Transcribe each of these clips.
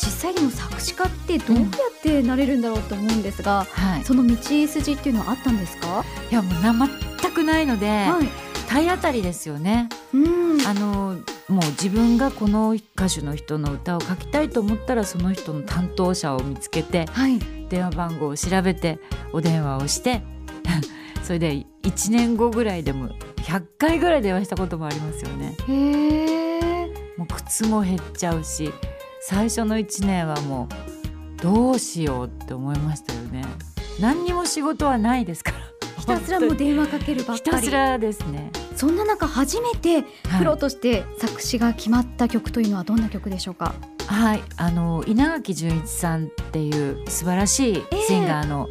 実際でも作詞家ってどうやってなれるんだろうと思うんですが、はい、その道筋っていうのはあったんですか？いやもうな全くないので、はい。体当たりですよね。うん。あのもう自分がこの歌手の人の歌を書きたいと思ったらその人の担当者を見つけてはい。電話番号を調べてお電話をして それで1年後ぐらいでも100回ぐらい電話したこともありますよね。へえもう靴も減っちゃうし最初の1年はもうどうしようって思いましたよね。何にも仕事はないですから。ひたすらもう電話かけるばっひかりたすらですね。そんな中初めてはいプロとして作詞が決まった曲というのはどんな曲でしょうか、はい、あの稲垣潤一さんっていう素晴らしいシンガーの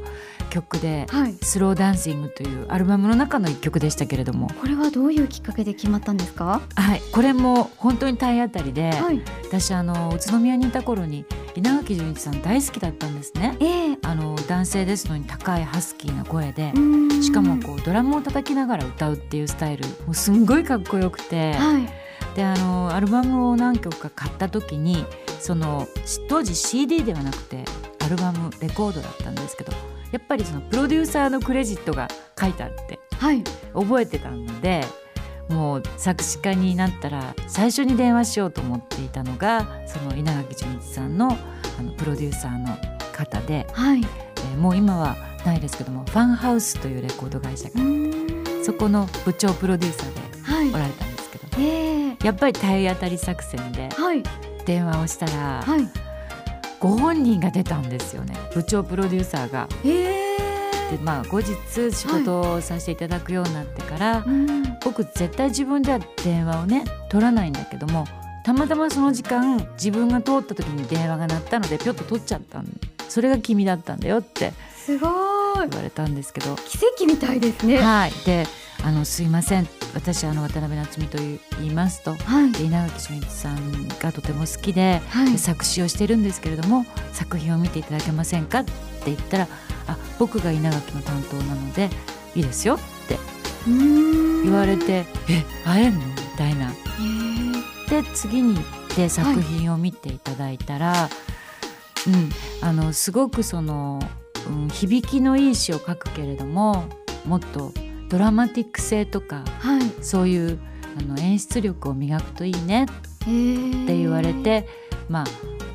曲ではい「スローダンシング」というアルバムの中の一曲でしたけれども、これはどういうきっかけで決まったんですか？はい、これも本当に体当たりで、はい。私あの宇都宮にいた頃に稲垣潤一さん大好きだったんですね。ええ。あの男性ですのに高いハスキーな声でう、ん。しかもこうドラムを叩きながら歌うっていうスタイルもうすんごいかっこよくて、はい。であのアルバムを何曲か買った時にその当時 CD ではなくてアルバムレコードだったんですけどやっぱりそのプロデューサーのクレジットが書いてあってはい。覚えてたのでもう作詞家になったら最初に電話しようと思っていたのがその稲垣潤一さんのあのプロデューサーの方で、はい。えーもう今はないですけどもファンハウスというレコード会社がうん。そこの部長プロデューサーではい。おられたんですけどええやっぱり体当たり作戦ではい。電話をしたらはいご本人が出たんですよね。部長プロデューサーが。ええでまあ後日仕事をさせていただくようになってから、うん。僕絶対自分では電話をね取らないんだけどもたまたまその時間自分が通った時に電話が鳴ったのでぴょっと取っちゃったんそれが君だったんだよって。すごい言われたんですけど。奇跡みたいですね。はい。であのすいません。私あの渡辺夏美と言いますとはい。で稲垣潤一さんがとても好きではい。作詞をしてるんですけれども作品を見ていただけませんかって言ったらあ僕が稲垣の担当なのでいいですよって言言われてえ会えんのみたいな。へで次に行って作品を見ていただいたら、うん、あのすごくその、うん、響きのいい詩を書くけれどももっとドラマティック性とかえはい。そういうあの演出力を磨くといいねって言われて、まあ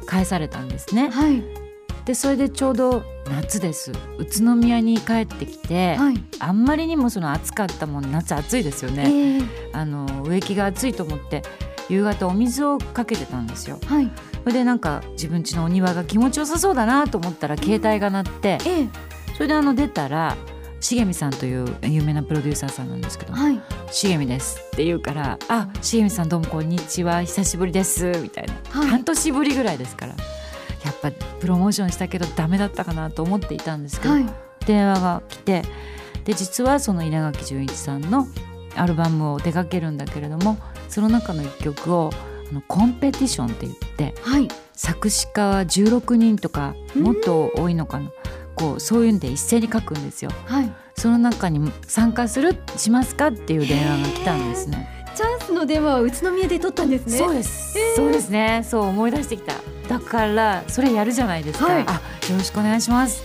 返されたんですね。はい。でそれでちょうど夏です。宇都宮に帰ってきて、はい。あんまりにもその暑かったもん夏暑いですよね。ええあの植木が暑いと思って夕方お水をかけてたんですよ。はい。それでなんか自分家のお庭が気持ちよさそうだなと思ったら携帯が鳴ってええ。それであの出たら重美さんという有名なプロデューサーさんなんですけどはい「重美です」って言うから「あ重美さんどうもこんにちは久しぶりです」みたいな、はい。半年ぶりぐらいですから。やっぱプロモーションしたけどダメだったかなと思っていたんですけど、はい。電話が来てで実はその稲垣潤一さんのアルバムを出かけるんだけれどもその中の一曲をあのコンペティションって言ってはい。作詞家は16人とかもっと多いのかな。こうそういうんで一斉に書くんですよ。はい。その中に参加するしますかっていう電話が来たんですね。チャンスの電話は宇都宮で取ったんですね。そうです、そうですね。そう思い出してきた。だからそれやるじゃないですか、はい。あよろしくお願いします。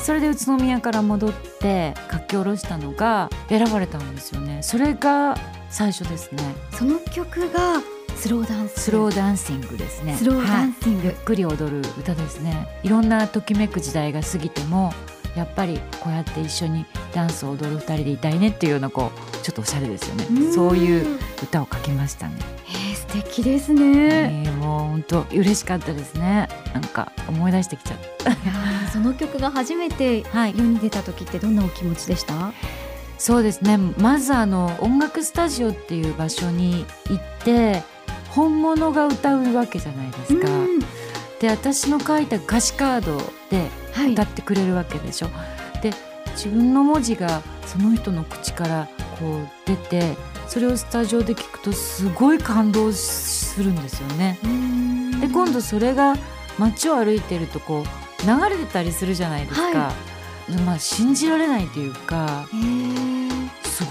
それで宇都宮から戻って書き下ろしたのが選ばれたんですよね。それが最初ですね。その曲がスローダンス。スローダンシングですね。スローダはいンシング、ゆっくり踊る歌ですね。いろんなときめく時代が過ぎてもやっぱりこうやって一緒にダンスを踊る二人でいたいねっていうようなこうちょっとおしゃれですよね。そういう歌を書きましたね。えー、素敵ですね、えーもう本当嬉しかったですね。なんか思い出してきちゃった。その曲が初めてはい。世に出た時ってどんなお気持ちでした？そうですね。まずあの音楽スタジオっていう場所に行って本物が歌うわけじゃないですか。うん。で私の書いた歌詞カードではい。歌ってくれるわけでしょ、で自分の文字がその人の口からこう出てそれをスタジオで聞くとすごい感動するんですよね。で今度それが街を歩いてるとこう流れてたりするじゃないですか、はまあ信じられないというか。へー。す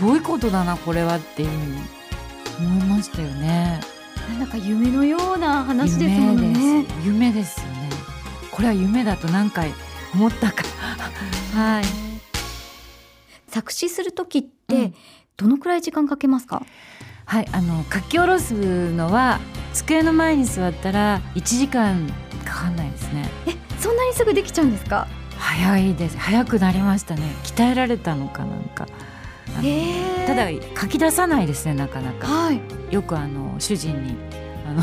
ごいことだなこれはっていう思いましたよね。なんだか夢のような話ですもんね。夢です夢ですよね。これは夢だと何回思ったか。はい。作詞する時ってどのくらい時間かけますか、はいあの書き下ろすのは机の前に座ったら1時間かかんないですね。えそんなにすぐできちゃうんですか？早いです。早くなりましたね。鍛えられたのかなんかただ書き出さないですねなかなか。はい。よくあの主人にあの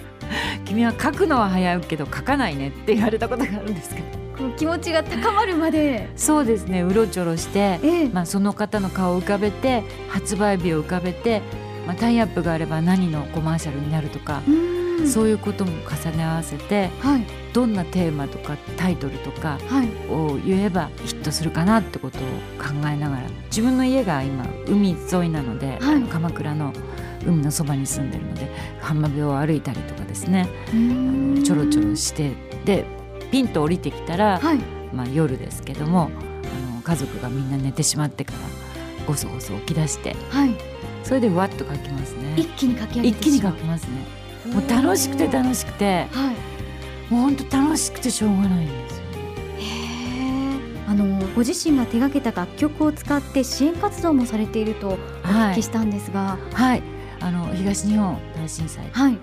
君は書くのは早いけど書かないねって言われたことがあるんですけど。気持ちが高まるまで。そうですねうろちょろして、ええ。まあ、その方の顔を浮かべて発売日を浮かべて、まあ、タイアップがあれば何のコマーシャルになるとか、そういうことも重ね合わせてはいどんなテーマとかタイトルとかはい。を言えばヒットするかなってことを考えながら自分の家が今海沿いなので、はい。鎌倉の海のそばに住んでるので浜辺を歩いたりとかですね。うーんちょろちょろしてでピンと降りてきたら、はい。まあ、夜ですけどもあの家族がみんな寝てしまってからごそごそ起き出してはい。それでわっと書きますね。一気に書き上げ一気に書きますね。もう楽しくて楽しくてはいもうほんと楽しくてしょうがないんですよあのご自身が手掛けた楽曲を使って支援活動もされているとおはい聞きしたんですが。はい。あの東日本大震災。はい、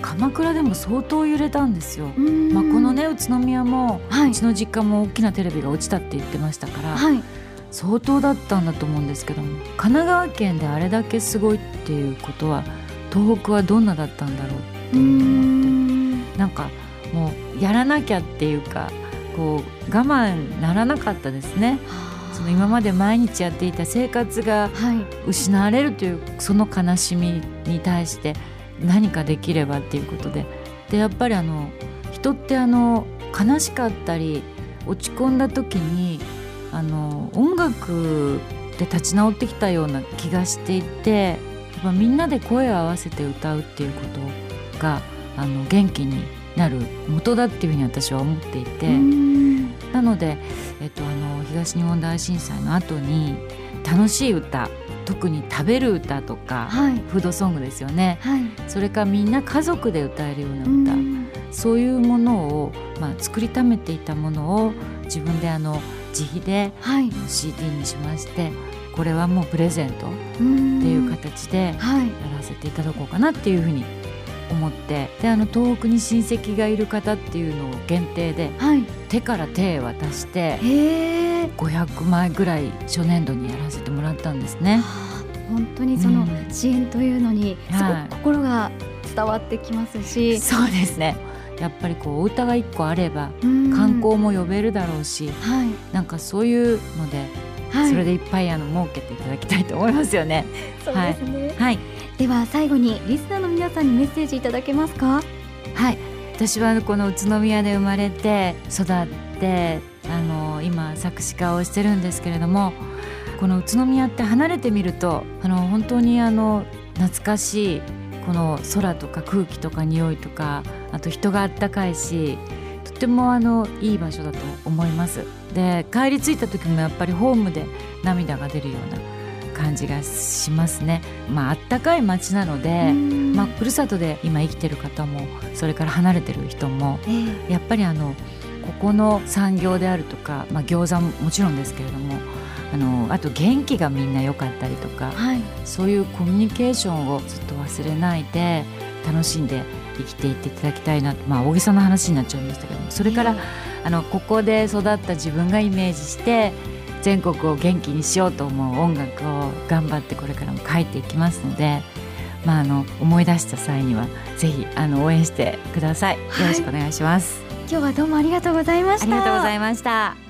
鎌倉でも相当揺れたんですよ、まあ、このね宇都宮もはい。うちの実家も大きなテレビが落ちたって言ってましたから、はい。相当だったんだと思うんですけども神奈川県であれだけすごいっていうことは東北はどんなだったんだろうって思って。ん。なんかもうやらなきゃっていうかこう我慢ならなかったですね。その今まで毎日やっていた生活がはい。失われるというその悲しみに対して何かできればっていうことで。でやっぱりあの人ってあの悲しかったり落ち込んだ時にあの音楽で立ち直ってきたような気がしていてやっぱみんなで声を合わせて歌うっていうことがあの元気になる元だっていうふうに私は思っていて。なので、えっと、あの東日本大震災の後に楽しい歌特に食べる歌とか、はい。フードソングですよね。はい。それからみんな家族で歌えるようなう歌、そういうものを、まあ、作りためていたものを自分であの自費ではい。CD にしましてこれはもうプレゼントっっていう形ではい。やらせていただこうかなっていうふうに思ってであの東北に親戚がいる方っていうのを限定ではい。手から手へ渡してへえ500枚ぐらい初年度にやらせてもらったんですね。本当にそのうん。支援というのにすごはいく心が伝わってきますし、そうですね。やっぱりこうお歌が一個あればうん。観光も呼べるだろうし、はい。なんかそういうので、はい。それでいっぱいあの儲けていただきたいと思いますよね。そうですね、はい、では最後にリスナーの皆さんにメッセージいただけますか？はい、私はこの宇都宮で生まれて育ってあの今作詞家をしてるんですけれどもこの宇都宮って離れてみるとあの本当にあの懐かしいこの空とか空気とか匂いとかあと人があったかいしとてもあのいい場所だと思います。で帰り着いた時もやっぱりホームで涙が出るような感じがしますね。まああったかい街なので、まあ、ふるさとで今生きてる方もそれから離れてる人もええ。やっぱりあのここの産業であるとか、まあ、餃子ももちろんですけれどもあのあと元気がみんな良かったりとかはい。そういうコミュニケーションをずっと忘れないで楽しんで生きていっていただきたいなとまあ大げさな話になっちゃいましたけどもそれから、あのここで育った自分がイメージして全国を元気にしようと思う音楽を頑張ってこれからも書いていきますので、まあ、あの思い出した際にはぜひあの応援してください。よろしくお願いします。今日はどうもありがとうございましたありがとうございました。